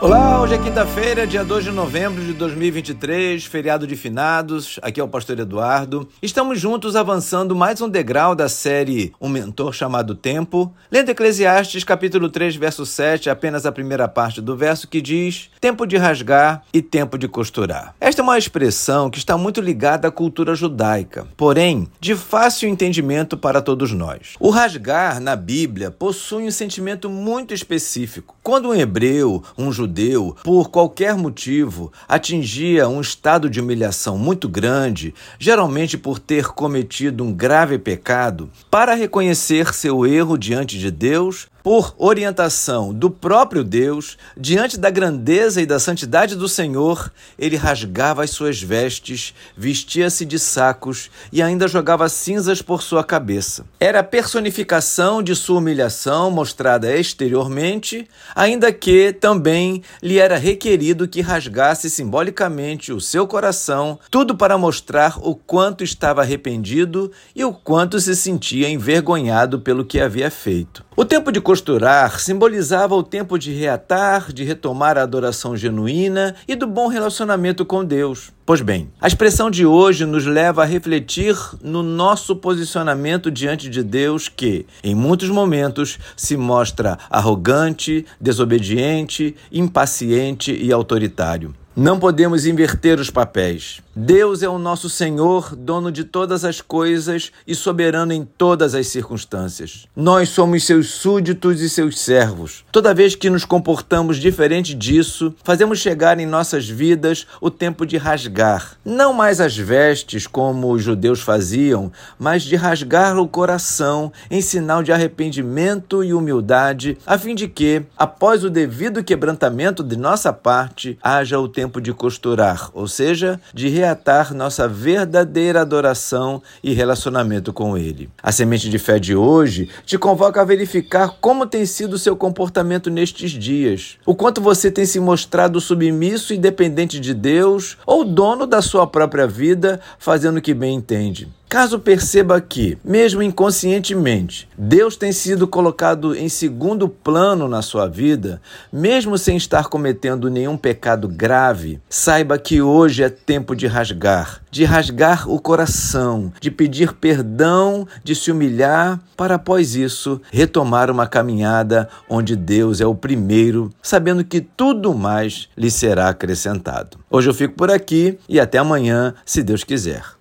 Olá, hoje é quinta-feira, dia 2 de novembro de 2023, feriado de finados. Aqui é o pastor Eduardo. Estamos juntos avançando mais um degrau da série Um Mentor Chamado Tempo, lendo Eclesiastes, capítulo 3, verso 7, apenas a primeira parte do verso que diz: Tempo de rasgar e tempo de costurar. Esta é uma expressão que está muito ligada à cultura judaica, porém de fácil entendimento para todos nós. O rasgar na Bíblia possui um sentimento muito específico. Quando um hebreu, um judeu, por qualquer motivo, atingia um estado de humilhação muito grande, geralmente por ter cometido um grave pecado, para reconhecer seu erro diante de Deus, por orientação do próprio Deus, diante da grandeza e da santidade do Senhor, ele rasgava as suas vestes, vestia-se de sacos e ainda jogava cinzas por sua cabeça. Era a personificação de sua humilhação mostrada exteriormente, ainda que também lhe era requerido que rasgasse simbolicamente o seu coração, tudo para mostrar o quanto estava arrependido e o quanto se sentia envergonhado pelo que havia feito. O tempo de costurar simbolizava o tempo de reatar, de retomar a adoração genuína e do bom relacionamento com Deus. Pois bem, a expressão de hoje nos leva a refletir no nosso posicionamento diante de Deus, que, em muitos momentos, se mostra arrogante, desobediente, impaciente e autoritário. Não podemos inverter os papéis. Deus é o nosso Senhor, dono de todas as coisas e soberano em todas as circunstâncias. Nós somos seus súditos e seus servos. Toda vez que nos comportamos diferente disso, fazemos chegar em nossas vidas o tempo de rasgar. Não mais as vestes, como os judeus faziam, mas de rasgar o coração em sinal de arrependimento e humildade, a fim de que, após o devido quebrantamento de nossa parte, haja o tempo tempo de costurar, ou seja, de reatar nossa verdadeira adoração e relacionamento com Ele. A semente de fé de hoje te convoca a verificar como tem sido o seu comportamento nestes dias, o quanto você tem se mostrado submisso e dependente de Deus ou dono da sua própria vida, fazendo o que bem entende. Caso perceba que, mesmo inconscientemente, Deus tem sido colocado em segundo plano na sua vida, mesmo sem estar cometendo nenhum pecado grave, saiba que hoje é tempo de rasgar, de rasgar o coração, de pedir perdão, de se humilhar, para após isso retomar uma caminhada onde Deus é o primeiro, sabendo que tudo mais lhe será acrescentado. Hoje eu fico por aqui e até amanhã, se Deus quiser.